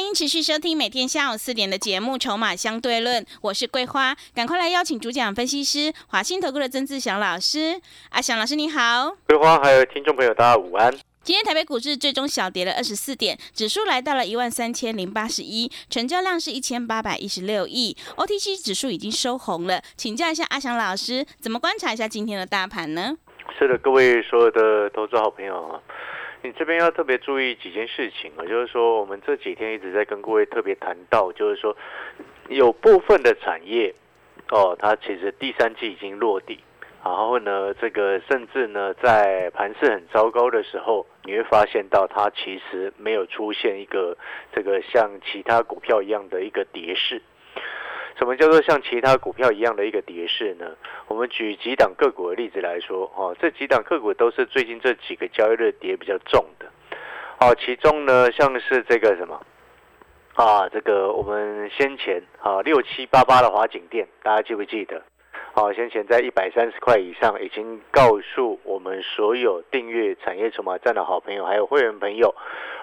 欢迎持续收听每天下午四点的节目《筹码相对论》，我是桂花，赶快来邀请主讲分析师华信投顾的曾志祥老师。阿祥老师你好，桂花还有听众朋友大家午安。今天台北股市最终小跌了二十四点，指数来到了一万三千零八十一，成交量是一千八百一十六亿，OTC 指数已经收红了。请教一下阿祥老师，怎么观察一下今天的大盘呢？是的，各位所有的投资好朋友啊。你这边要特别注意几件事情啊，就是说我们这几天一直在跟各位特别谈到，就是说有部分的产业哦，它其实第三季已经落地，然后呢，这个甚至呢在盘势很糟糕的时候，你会发现到它其实没有出现一个这个像其他股票一样的一个跌势。什么叫做像其他股票一样的一个跌势呢？我们举几档个股的例子来说，哦，这几档个股都是最近这几个交易日跌比较重的，哦，其中呢，像是这个什么，啊，这个我们先前啊六七八八的华景店，大家记不记得？好，先前在一百三十块以上，已经告诉我们所有订阅产业筹码站的好朋友，还有会员朋友，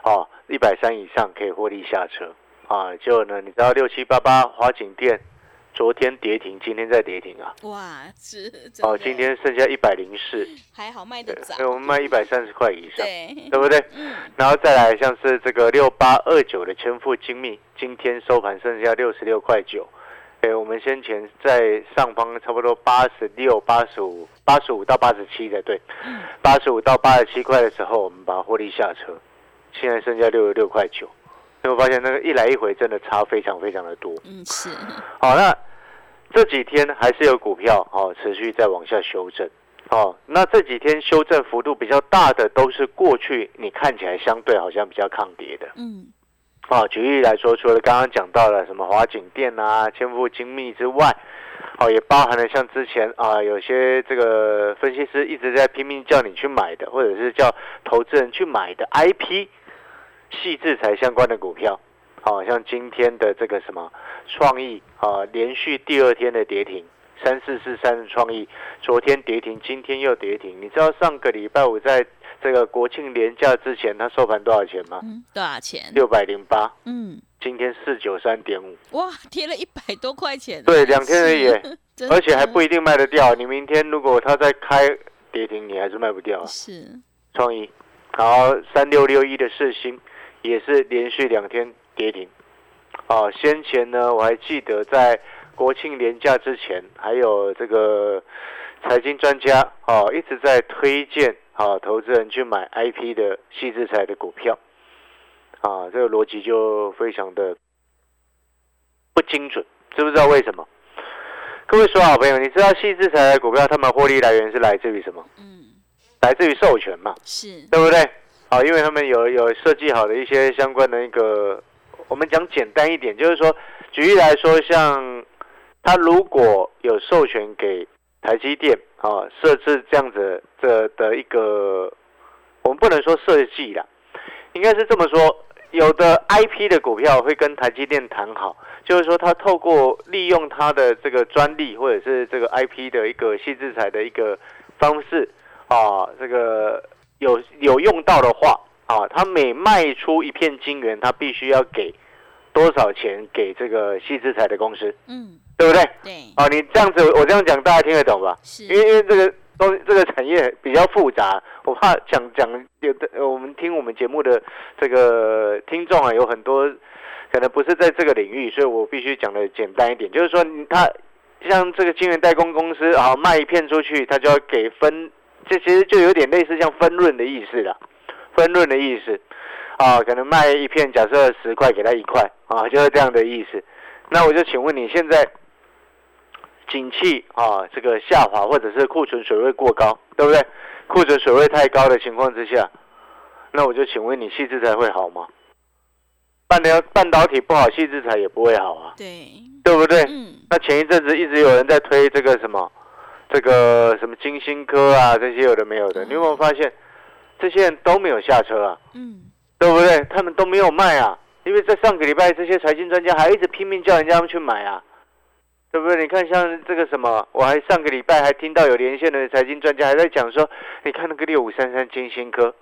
哦，一百三以上可以获利下车。啊，结果呢，你知道六七八八华景店昨天跌停，今天再跌停啊？哇，是哦，今天剩下一百零四，还好卖得早。我们卖一百三十块以上，对，对不对？嗯。然后再来像是这个六八二九的千富精密，今天收盘剩下六十六块九。哎，我们先前在上方差不多八十六、八十五、八十五到八十七的，对，八十五到八十七块的时候，我们把获利下车，现在剩下六十六块九。你会发现那个一来一回真的差非常非常的多。嗯，是。好，那这几天还是有股票哦持续在往下修正。哦，那这几天修正幅度比较大的都是过去你看起来相对好像比较抗跌的。嗯。哦，举例来说，除了刚刚讲到了什么华景店啊、千富精密之外，哦，也包含了像之前啊有些这个分析师一直在拼命叫你去买的，或者是叫投资人去买的 IP。细制裁相关的股票，好像今天的这个什么创意啊，连续第二天的跌停，三四四三的创意，昨天跌停，今天又跌停。你知道上个礼拜五在这个国庆连假之前，它收盘多少钱吗？多少钱？六百零八。嗯，今天四九三点五。哇，跌了一百多块钱。对，两天而已，而且还不一定卖得掉。你明天如果它再开跌停，你还是卖不掉。是。创意，然后，三六六一的四星。也是连续两天跌停，啊，先前呢我还记得在国庆连假之前，还有这个财经专家啊一直在推荐啊投资人去买 IP 的细制材的股票，啊，这个逻辑就非常的不精准，知不知道为什么？各位说好朋友，你知道细制材的股票，他们获利来源是来自于什么？嗯，来自于授权嘛，是对不对？啊，因为他们有有设计好的一些相关的一个，我们讲简单一点，就是说，举例来说，像他如果有授权给台积电啊，设置这样子的的一个，我们不能说设计啦，应该是这么说，有的 IP 的股票会跟台积电谈好，就是说他透过利用他的这个专利或者是这个 IP 的一个细制裁的一个方式啊，这个。有有用到的话啊，他每卖出一片金元，他必须要给多少钱给这个细制材的公司？嗯，对不对？对。啊，你这样子，我这样讲，大家听得懂吧？是。因为因为这个东这个产业比较复杂，我怕讲讲有的我们听我们节目的这个听众啊，有很多可能不是在这个领域，所以我必须讲的简单一点，就是说，他像这个晶圆代工公司啊，卖一片出去，他就要给分。这其实就有点类似像分润的意思了，分润的意思，啊，可能卖一片，假设十块给他一块，啊，就是这样的意思。那我就请问你现在，景气啊，这个下滑或者是库存水位过高，对不对？库存水位太高的情况之下，那我就请问你，细致才会好吗？半导半导体不好，细制材也不会好啊，对，对不对？嗯，那前一阵子一直有人在推这个什么，这个什么金星科啊，这些有的没有的，你有没有发现，这些人都没有下车啊，嗯，对不对？他们都没有卖啊，因为在上个礼拜，这些财经专家还一直拼命叫人家们去买啊，对不对？你看像这个什么，我还上个礼拜还听到有连线的财经专家还在讲说，你看那个六五三三金星科，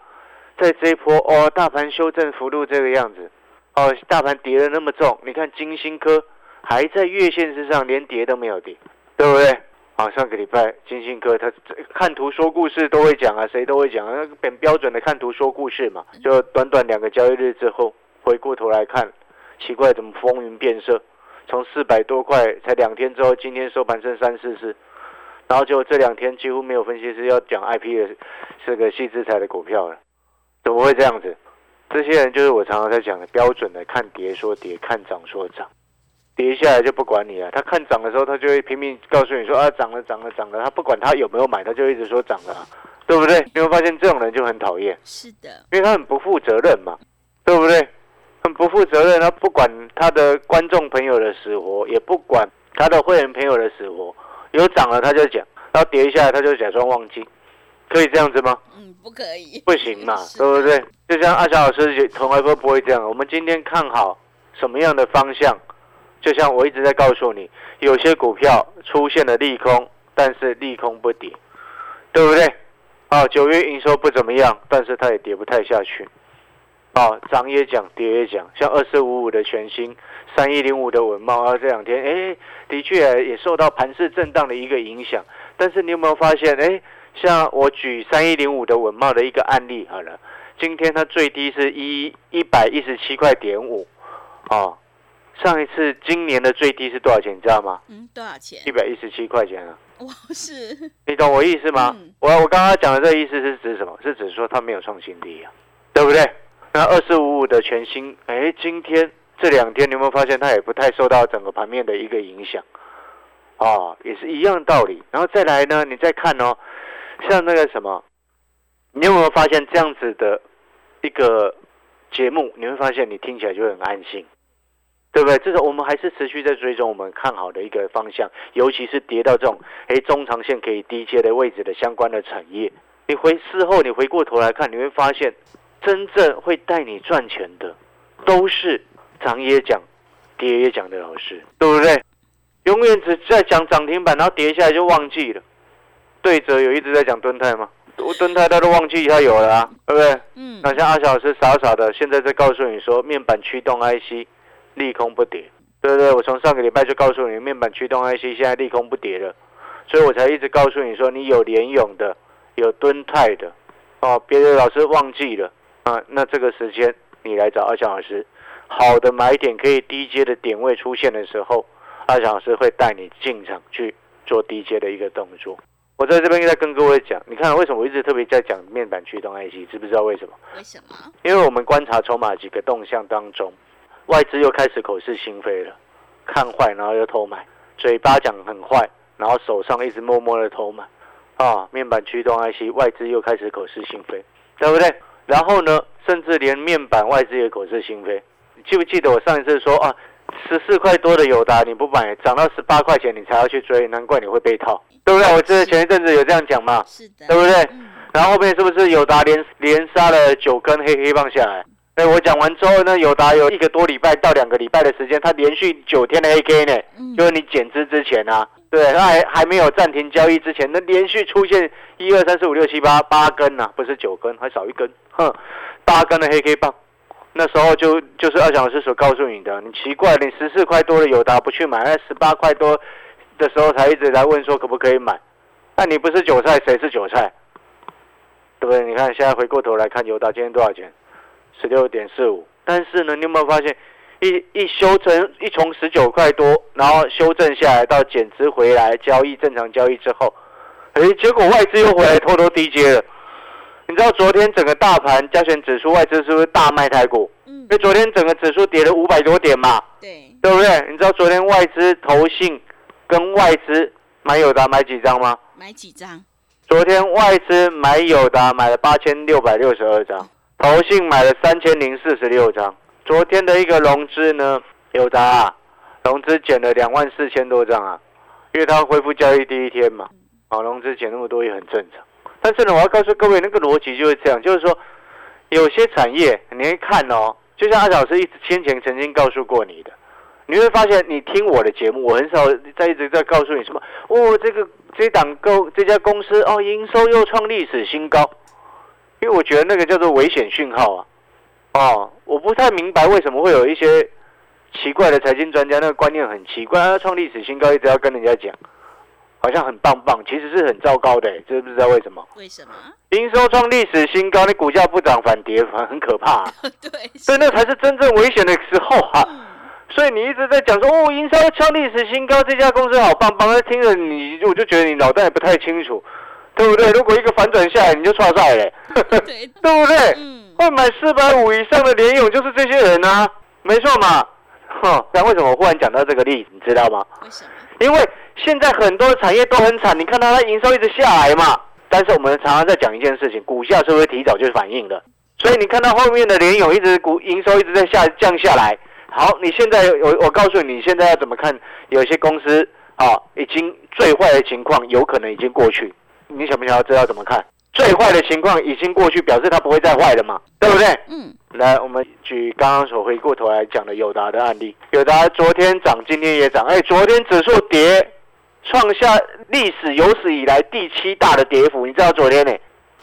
在这一波哦，大盘修正幅度这个样子，哦，大盘跌的那么重，你看金星科还在月线之上，连跌都没有跌，对不对？啊，上个礼拜金星哥他看图说故事都会讲啊，谁都会讲啊，那个很标准的看图说故事嘛。就短短两个交易日之后，回过头来看，奇怪怎么风云变色？从四百多块才两天之后，今天收盘剩三四四，然后就这两天几乎没有分析师要讲 IP 的这个细资材的股票了，怎么会这样子？这些人就是我常常在讲的标准的看跌说跌，看涨说涨。跌下来就不管你了，他看涨的时候，他就会拼命告诉你说啊涨了涨了涨了，他不管他有没有买，他就一直说涨了啊，对不对？你会发现这种人就很讨厌，是的，因为他很不负责任嘛，对不对？很不负责任，他不管他的观众朋友的死活，也不管他的会员朋友的死活，有涨了他就讲，然后跌下来他就假装忘记，可以这样子吗？嗯，不可以，不行嘛，对不对？就像阿翔老师也从来都不会这样。我们今天看好什么样的方向，就像我一直在告诉你，有些股票出现了利空，但是利空不跌，对不对？哦，九月营收不怎么样，但是它也跌不太下去。哦，涨也讲，跌也讲，像二四五五的全新，三一零五的文茂啊，这两天哎，的确也受到盘势震荡的一个影响。但是你有没有发现，哎，像我举三一零五的文茂的一个案例好了，今天它最低是一一百一十七块点五，哦，上一次今年的最低是多少钱？你知道吗？嗯，多少钱一？百一十七块钱啊！哇，是，你懂我意思吗？嗯我我刚刚讲的这个意思是指什么？是指说它没有创新低啊，对不对？那二四五五的全新，哎，今天这两天你有没有发现它也不太受到整个盘面的一个影响？哦，也是一样道理。然后再来呢，你再看哦，像那个什么，你有没有发现这样子的一个节目？你会发现你听起来就很安心。对不对？这个我们还是持续在追踪我们看好的一个方向，尤其是跌到这种诶中长线可以低接的位置的相关的产业。你回事后你回过头来看，你会发现真正会带你赚钱的，都是涨也讲、跌也讲的老师，对不对？永远只在讲涨停板，然后跌下来就忘记了。对折有一直在讲蹲泰吗？我蹲泰他都忘记他有了啊，对不对？嗯，那像阿小老师傻傻的，现在在告诉你说面板驱动 IC 利空不跌，对不对？我从上个礼拜就告诉你，面板驱动 IC 现在利空不跌了，所以我才一直告诉你说，你有联勇的，有敦泰的，哦，别的老师忘记了啊，那这个时间你来找阿强老师，好的买点可以低阶的点位出现的时候，阿强老师会带你进场去做低阶的一个动作。我在这边在跟各位讲，你看为什么我一直特别在讲面板驱动 IC，知不知道为什么？为什么？因为我们观察筹码几个动向当中，外资又开始口是心非了，看坏然后又偷买，嘴巴讲很坏，然后手上一直默默的偷买，啊，面板驱动 IC 外资又开始口是心非，对不对？然后呢，甚至连面板外资也口是心非，你记不记得我上一次说啊，十四块多的友达你不买，涨到十八块钱你才要去追，难怪你会被套，对不对？我记得前一阵子有这样讲嘛，是的，对不对嗯，然后后面是不是友达连连杀了九根黑黑棒下来？哎，我讲完之后呢，友达有一个多礼拜到两个礼拜的时间，它连续九天的 AK 呢，嗯就是你减资之前啊，对，它还还没有暂停交易之前，那连续出现一二三四五六七八八根呐、啊，不是九根，还少一根，哼，八根的黑 K 棒。那时候就就是二小老师所告诉你的，你奇怪，你十四块多的友达不去买，那十八块多的时候才一直来问说可不可以买，那你不是韭菜，谁是韭菜？对不对？你看现在回过头来看友达今天多少钱？十六点四五。但是呢，你有没有发现，一一修正一从十九块多，然后修正下来到减值回来交易正常交易之后，哎，结果外资又回来偷偷低接了。你知道昨天整个大盘加权指数外资是不是大卖台股？嗯因为昨天整个指数跌了五百多点嘛，对，对不对？你知道昨天外资投信跟外资买友达买几张吗？买几张？昨天外资买友达买了八千六百六十二张，投信买了三千零四十六张，昨天的一个融资呢，有的啊，融资减了两万四千多张啊，因为它恢复交易第一天嘛，啊，融资减那么多也很正常。但是呢，我要告诉各位，那个逻辑就是这样，就是说，有些产业你会看哦，就像阿老师一直先前曾经告诉过你的，你会发现你听我的节目，我很少在一直在告诉你什么哦，这个这档购这家公司哦，营收又创历史新高，因为我觉得那个叫做危险讯号啊。哦，我不太明白为什么会有一些奇怪的财经专家，那个观念很奇怪，他创历史新高一直要跟人家讲，好像很棒棒，其实是很糟糕的，知不知道为什么？为什么？营收创历史新高，你股价不涨反跌，反很可怕。对，所以那才是真正危险的时候啊！所以你一直在讲说哦，营收创历史新高，这家公司好棒棒，听着你我就觉得你脑袋也不太清楚，对不对？如果一个反转下来，你就错赛了，对，不对？嗯，会买四百五以上的联勇就是这些人啊，没错嘛。哼，但为什么我忽然讲到这个例子，你知道吗？为什么？因为现在很多产业都很惨，你看到它营收一直下来嘛。但是我们常常在讲一件事情，股价是不是提早就反应的？所以你看到后面的联勇一直股营收一直在下降下来。好，你现在我我告诉你，你现在要怎么看？有些公司啊，已经最坏的情况有可能已经过去。你想不想要知道怎么看？最坏的情况已经过去，表示它不会再坏了嘛，对不对？嗯，来，我们举刚刚所回过头来讲的友达的案例。友达昨天涨，今天也涨。哎，昨天指数跌，创下历史有史以来第七大的跌幅。你知道昨天呢？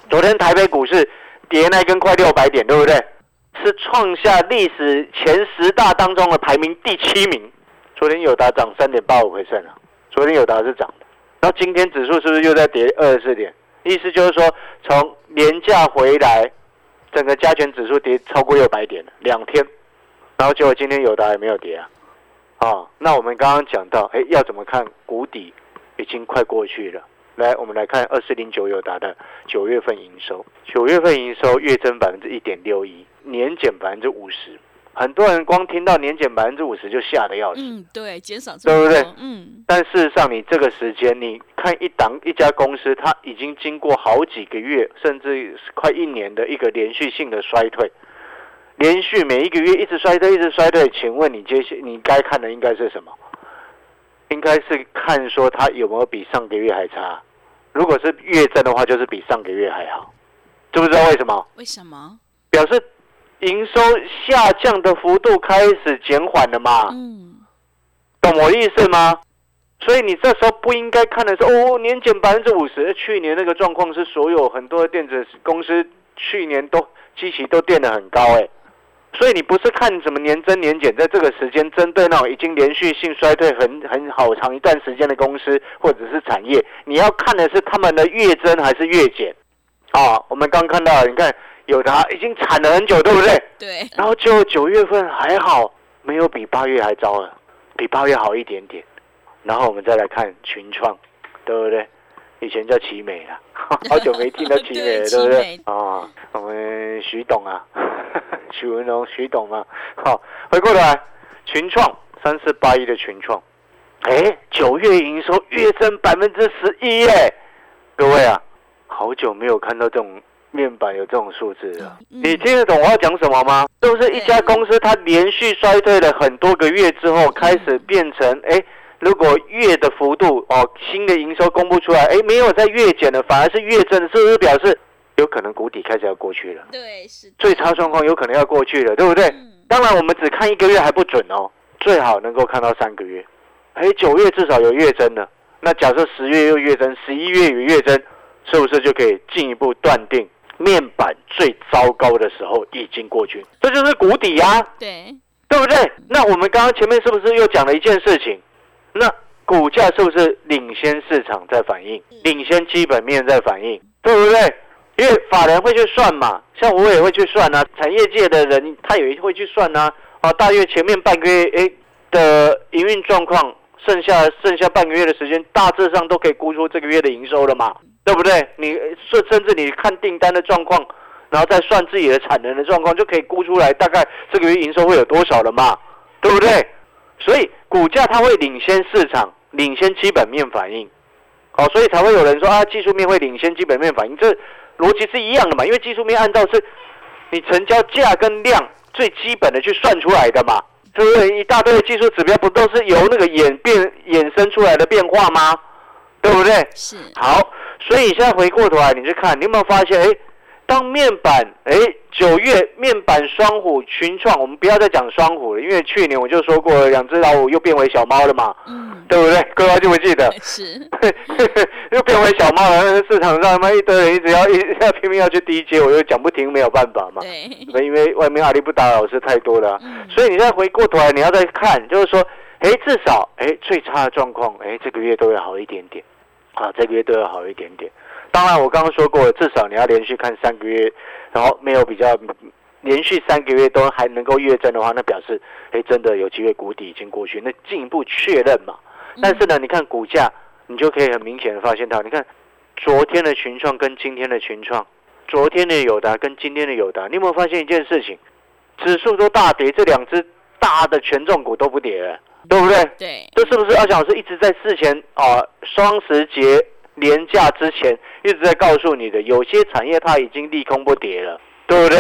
昨天台北股市跌那根快六百点，对不对？是创下历史前十大当中的排名第七名。昨天友达涨三点八五回升啊，昨天友达是涨的。然后今天指数是不是又在跌二十四点？意思就是说，从年假回来，整个加权指数跌超过六百点了，两天，然后结果今天友达也没有跌啊，啊，那我们刚刚讲到，哎，要怎么看谷底已经快过去了？来，我们来看二四零九友达的九月份营收，九月份营收月增百分之一点六一，年减百分之五十。很多人光听到年减百分之五十就吓得要死。嗯，对，减少对不对嗯，但事实上，你这个时间，你看一档一家公司，它已经经过好几个月，甚至是快一年的一个连续性的衰退，连续每一个月一直衰退，一直衰退。请问你接下你该看的应该是什么？应该是看说它有没有比上个月还差。如果是月增的话，就是比上个月还好。知不知道为什么？为什么？表示营收下降的幅度开始减缓了嘛？嗯，懂我意思吗？所以你这时候不应该看的是哦，年减百分之五十。去年那个状况是所有很多的电子公司去年都基期都垫得很高哎，所以你不是看什么年增年减，在这个时间针对那种已经连续性衰退很很好长一段时间的公司或者是产业，你要看的是他们的月增还是月减啊？我们刚看到，你看有的已经惨了很久，对不对？对，然后就九月份还好，没有比八月还糟了，比八月好一点点。然后我们再来看群创，对不对？以前叫奇美啊，好久没听到奇美了，对 对不对？啊，我们徐董啊，许文龙徐董嘛，好，回过来，群创三四八一的群创，哎，九月营收月增百分之十一耶，各位啊，好久没有看到这种面板有这种数字了。嗯你听得懂我要讲什么吗？是不是一家公司它连续衰退了很多个月之后，开始变成哎，如果月的幅度哦，新的营收公布出来，哎，没有在月减了，反而是月增，是不是表示有可能谷底开始要过去了？对，是的最差状况有可能要过去了，对不对？嗯当然，我们只看一个月还不准哦，最好能够看到三个月。哎，九月至少有月增了，那假设十月又月增，十一月有月增，是不是就可以进一步断定面板最糟糕的时候已经过去？这就是谷底呀、对，对不对？那我们刚刚前面是不是又讲了一件事情？那股价是不是领先市场在反应，领先基本面在反应，对不对？因为法人会去算嘛，像我也会去算啊，产业界的人他也会去算啊。啊，大约前面半个月诶的营运状况，剩下剩下半个月的时间，大致上都可以估出这个月的营收了嘛，对不对？你甚甚至你看订单的状况，然后再算自己的产能的状况，就可以估出来大概这个月营收会有多少了嘛，对不对？所以股价它会领先市场，领先基本面反应，好，所以才会有人说啊，技术面会领先基本面反应，这逻辑是一样的嘛，因为技术面按照是你成交价跟量最基本的去算出来的嘛，对不对？一大堆的技术指标不都是由那个演变衍生出来的变化吗？对不对？是好，所以你现在回过头来，你去看，你有没有发现？哎，当面板，哎，九月面板双虎群创，我们不要再讲双虎了，因为去年我就说过，两只老虎又变为小猫了嘛，嗯，对不对？各位记不记得？是 又变为小猫了，市场上他妈一堆人一直要一直 要拼命要去低阶，我又讲不停，没有办法嘛。对，因为外面阿里不达老师太多了啊、嗯所以你现在回过头来，你要再看，就是说，哎，至少，哎，最差的状况，哎，这个月都要好一点点，啊，这个月都要好一点点。当然，我刚刚说过了，至少你要连续看三个月，然后没有比较，连续三个月都还能够月增的话，那表示，哎，真的有机会谷底已经过去，那进一步确认嘛。但是呢，你看股价，你就可以很明显的发现到，你看昨天的群创跟今天的群创，昨天的友达跟今天的友达，你有没有发现一件事情？指数都大跌，这两只大的权重股都不跌了，对不对？对，这是不是阿翔老师一直在事前啊双十节年假之前一直在告诉你的？有些产业它已经利空不跌了，对不对？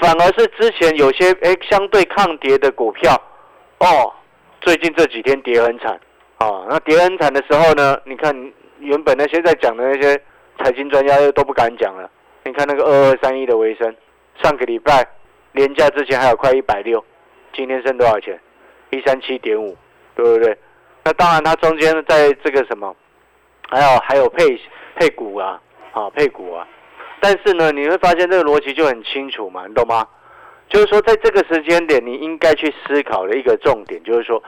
反而是之前有些哎相对抗跌的股票，哦，最近这几天跌很惨啊。那跌很惨的时候呢，你看原本那些在讲的那些财经专家又都不敢讲了。你看那个二二三一的维生，上个礼拜年假之前还有快一百六，今天剩多少钱？一三七点五，对不对？那当然，它中间在这个什么，还有还有配配股啊，啊配股啊。但是呢，你会发现这个逻辑就很清楚嘛，你懂吗？就是说，在这个时间点，你应该去思考的一个重点，就是说，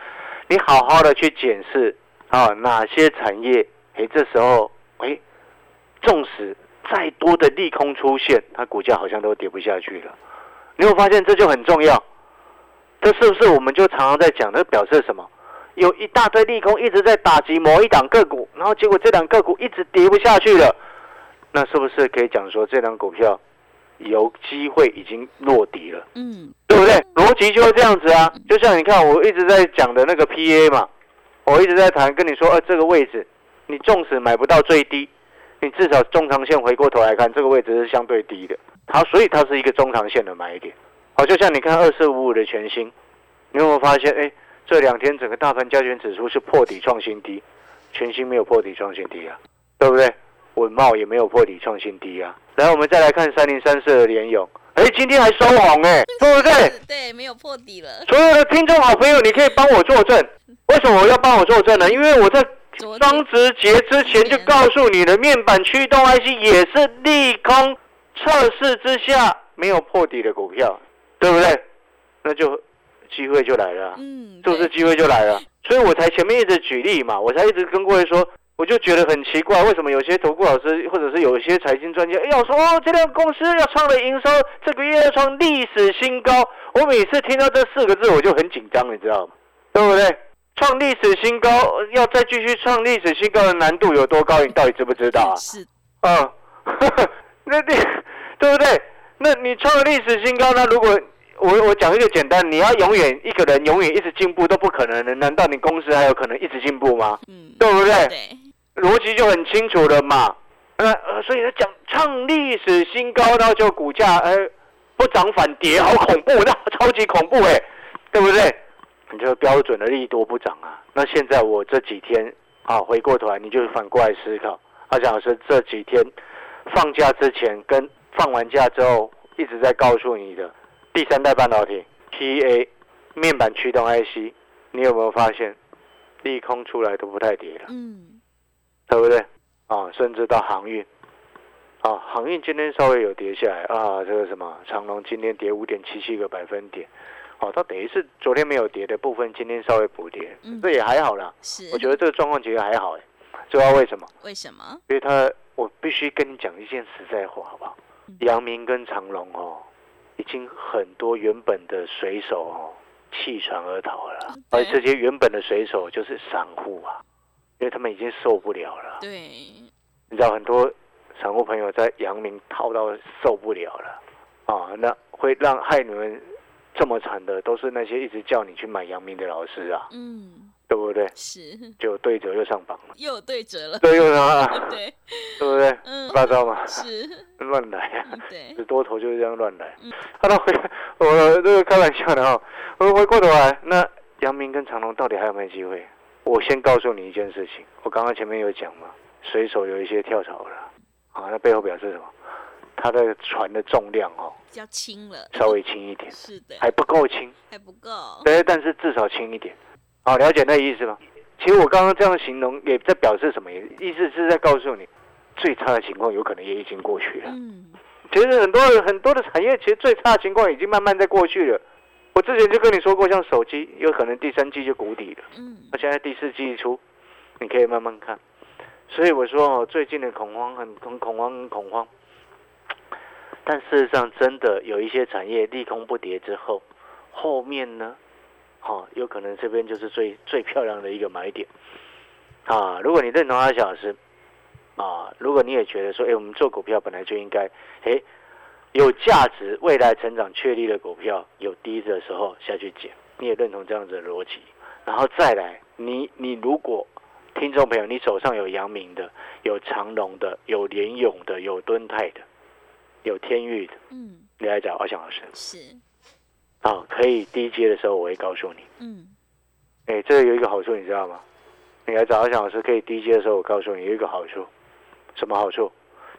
你好好的去检视啊，哪些产业，哎，这时候，哎，纵使再多的利空出现，它股价好像都跌不下去了。你会发现这就很重要。这是不是我们就常常在讲？这表示什么？有一大堆利空一直在打击某一档个股，然后结果这档个股一直跌不下去了。那是不是可以讲说这档股票有机会已经落底了？嗯，对不对？逻辑就是这样子啊。就像你看，我一直在讲的那个 PA 嘛，我一直在谈，跟你说，呃，这个位置你纵使买不到最低，你至少中长线回过头来看，这个位置是相对低的。它所以它是一个中长线的买点。好，就像你看二四五五的全新，你有没有发现？哎，这两天整个大盘加权指数是破底创新低，全新没有破底创新低啊，对不对？稳茂也没有破底创新低啊。来，我们再来看三零三四的联勇，哎，今天还收红哎，对不对？对，没有破底了。所有的听众好朋友，你可以帮我作证。为什么我要帮我作证呢？因为我在双十节之前就告诉你的，面板驱动 IC 也是利空测试之下没有破底的股票，对不对？那就机会就来了啊。嗯，对是不是机会就来了？所以我才前面一直举例嘛，我才一直跟各位说，我就觉得很奇怪，为什么有些投顾老师或者是有一些财经专家，哎要说哦，这家公司要创了营收这个月要创历史新高，我每次听到这四个字我就很紧张，你知道吗？对不对？创历史新高，要再继续创历史新高的难度有多高？你到底知不知道啊？是嗯，那你 对不对？那你创了历史新高，那如果我我讲一个简单，你要永远一个人永远一直进步都不可能的，难道你公司还有可能一直进步吗？嗯，对不对？对，逻辑就很清楚了嘛。呃呃，所以他讲创历史新高，然后就股价呃不涨反跌，好恐怖，那超级恐怖哎，对不对？你就标准的利多不涨啊。那现在我这几天啊，回过头来你就反过来思考，阿蒋老师这几天放假之前跟放完假之后一直在告诉你的第三代半导体 PA 面板驱动 IC，你有没有发现利空出来都不太跌了？嗯，对不对？啊，甚至到航运，啊，航运今天稍微有跌下来啊，这个什么长隆今天跌五点七七个百分点，哦、它等于是昨天没有跌的部分，今天稍微补跌，嗯这也还好啦。是。我觉得这个状况其实还好哎，知道为什么？为什么？因为它我必须跟你讲一件实在话，好不好嗯？阳明跟长隆哦，已经很多原本的水手哦弃船而逃了，而对。这些原本的水手就是散户啊，因为他们已经受不了了。对，你知道很多散户朋友在阳明套到受不了了。啊，那会让害你们这么惨的，都是那些一直叫你去买阳明的老师啊，嗯，对不对？是。就对折又上榜了，又有对折了。对又上啊，对，对不对？嗯，八糟嘛。是，乱来啊，对，多头就是这样乱来。好了，我这个开玩笑的哈，我回过头来，那阳明跟长隆到底还有没有机会？我先告诉你一件事情，我刚刚前面有讲嘛，水手有一些跳槽了，啊，那背后表示什么？他的船的重量哦，比较轻了，稍微轻一点，是的，还不够轻，还不够，对，但是至少轻一点，好，了解那意思吗？其实我刚刚这样形容，也在表示什么？意思是在告诉你，最差的情况有可能也已经过去了。嗯，其实很多很多的产业，其实最差的情况已经慢慢在过去了。我之前就跟你说过，像手机，有可能第三季就谷底了。嗯，那现在第四季一出，你可以慢慢看。所以我说哦，最近的恐慌很很恐慌，很恐慌。但事实上，真的有一些产业利空不跌之后，后面呢，好，有可能这边就是最最漂亮的一个买点。啊，如果你认同阿小老师，啊，如果你也觉得说，哎，我们做股票本来就应该，哎。有价值、未来成长确立的股票，有低的时候下去捡，你也认同这样子的逻辑，然后再来，你你如果听众朋友，你手上有阳明的、有长隆的、有联勇的、有敦泰的、有天域的，嗯，你来找阿翔老师是，啊，可以低阶的时候我会告诉你，嗯，哎，这个有一个好处你知道吗？你来找阿翔老师可以低阶的时候，我告诉你有一个好处，什么好处？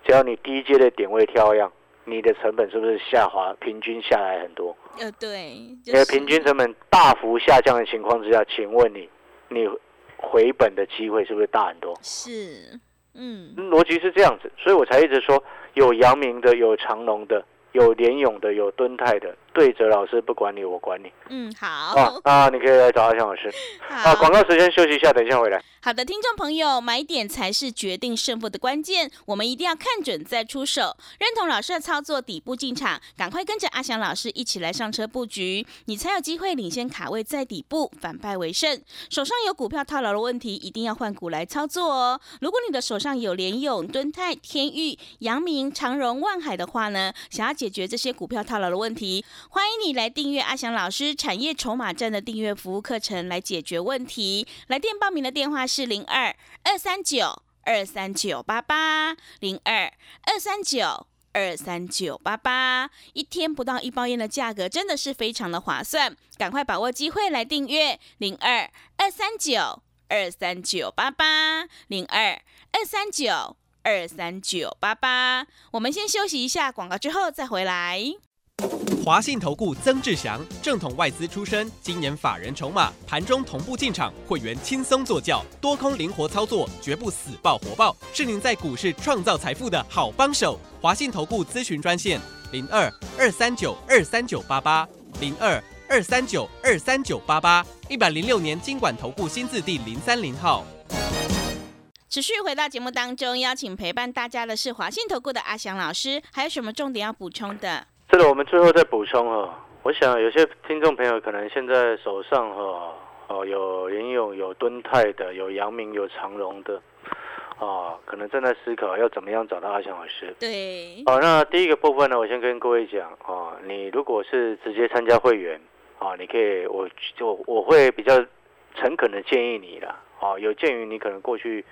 只要你低阶的点位跳样。你的成本是不是下滑？平均下来很多？呃，对。因为平均成本大幅下降的情况之下，请问你，你回本的机会是不是大很多？是，嗯。逻辑是这样子，所以我才一直说，有阳明的，有长隆的，有联勇的，有敦泰的。对着老师不管你，我管你。嗯，好。啊，你可以来找阿强老师。好。啊，广告时间休息一下，等一下回来。好的，听众朋友，买点才是决定胜负的关键，我们一定要看准再出手。认同老师的操作，底部进场，赶快跟着阿翔老师一起来上车布局，你才有机会领先卡位在底部，反败为胜。手上有股票套牢的问题，一定要换股来操作哦。如果你的手上有联勇、敦泰、天域、阳明、长荣、万海的话呢，想要解决这些股票套牢的问题。欢迎你来订阅阿翔老师产业筹码站的订阅服务课程，来解决问题。来电报名的电话是零二二三九二三九八八零二二三九二三九八八。一天不到一包烟的价格，真的是非常的划算，赶快把握机会来订阅零二二三九二三九八八零二二三九二三九八八。我们先休息一下广告，之后再回来。华信投顾曾志祥，正统外资出身，今年法人筹码，盘中同步进场，会员轻松做教，多空灵活操作，绝不死爆活爆，是您在股市创造财富的好帮手。华信投顾咨询专线零二二三九二三九八八零二二三九二三九八八，一百零六年经管投顾新字第零三零号。持续回到节目当中，邀请陪伴大家的是华信投顾的阿翔老师，还有什么重点要补充的？这个我们最后再补充哈，我想有些听众朋友可能现在手上哈哦有联勇、有敦泰的、有阳明、有长荣的，啊，可能正在思考要怎么样找到阿翔老师。对。哦，那第一个部分呢，我先跟各位讲哦，你如果是直接参加会员，啊，你可以，我就我会比较诚恳的建议你啦，哦，有鉴于你可能过去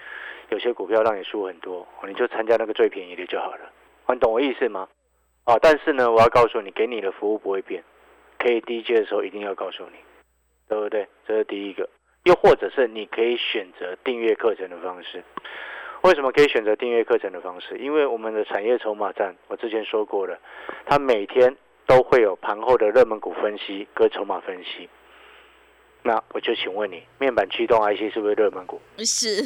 有些股票让你输很多，你就参加那个最便宜的就好了，你懂我意思吗？啊，但是呢，我要告诉你，给你的服务不会变，可以低阶的时候一定要告诉你，对不对？这是第一个。又或者是你可以选择订阅课程的方式。为什么可以选择订阅课程的方式？因为我们的产业筹码站，我之前说过了，它每天都会有盘后的热门股分析跟筹码分析。那我就请问你，面板驱动 IC 是不是热门股？是。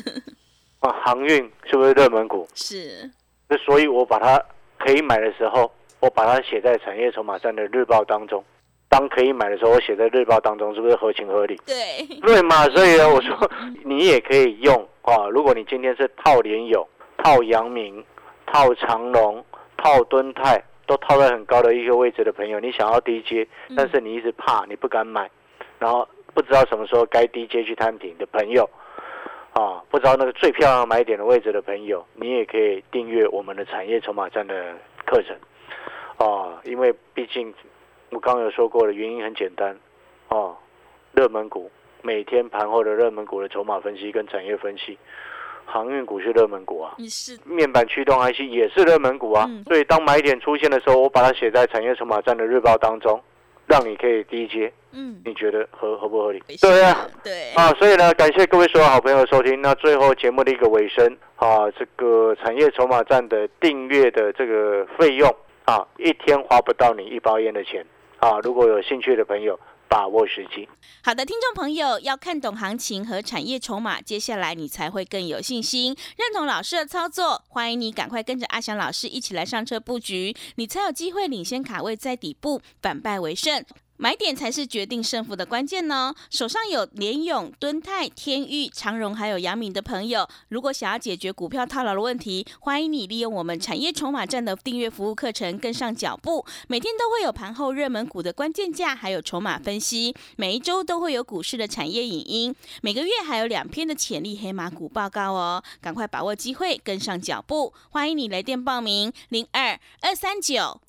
啊，航运是不是热门股？是。那所以，我把它可以买的时候。我把它写在产业筹码站的日报当中，当可以买的时候，我写在日报当中，是不是合情合理？对，对嘛？所以呢，我说 你也可以用啊。如果你今天是套联友、套阳明、套长隆、套敦泰，都套在很高的一个位置的朋友，你想要低接，但是你一直怕，你不敢买，然后不知道什么时候该低接去摊平的朋友，啊，不知道那个最漂亮买点的位置的朋友，你也可以订阅我们的产业筹码站的课程。啊，因为毕竟我刚刚有说过的，原因很简单，哦，热门股每天盘后的热门股的筹码分析跟产业分析，航运股是热门股啊，你是面板驱动 IC 也是热门股啊。嗯所以当买点出现的时候，我把它写在产业筹码站的日报当中，让你可以低接。嗯，你觉得合合不合理？是对啊，对，啊，所以呢，感谢各位所有好朋友的收听。那最后节目的一个尾声啊，这个产业筹码站的订阅的这个费用啊，一天花不到你一包烟的钱啊。如果有兴趣的朋友，把握时机。好的，听众朋友要看懂行情和产业筹码，接下来你才会更有信心，认同老师的操作。欢迎你赶快跟着阿翔老师一起来上车布局，你才有机会领先卡位在底部，反败为胜。买点才是决定胜负的关键呢。手上有联勇、敦泰、天域、长荣还有阳明的朋友，如果想要解决股票套牢的问题，欢迎你利用我们产业筹码站的订阅服务课程跟上脚步。每天都会有盘后热门股的关键价，还有筹码分析。每一周都会有股市的产业影音，每个月还有两篇的潜力黑马股报告哦。赶快把握机会，跟上脚步。欢迎你来电报名：零二二三九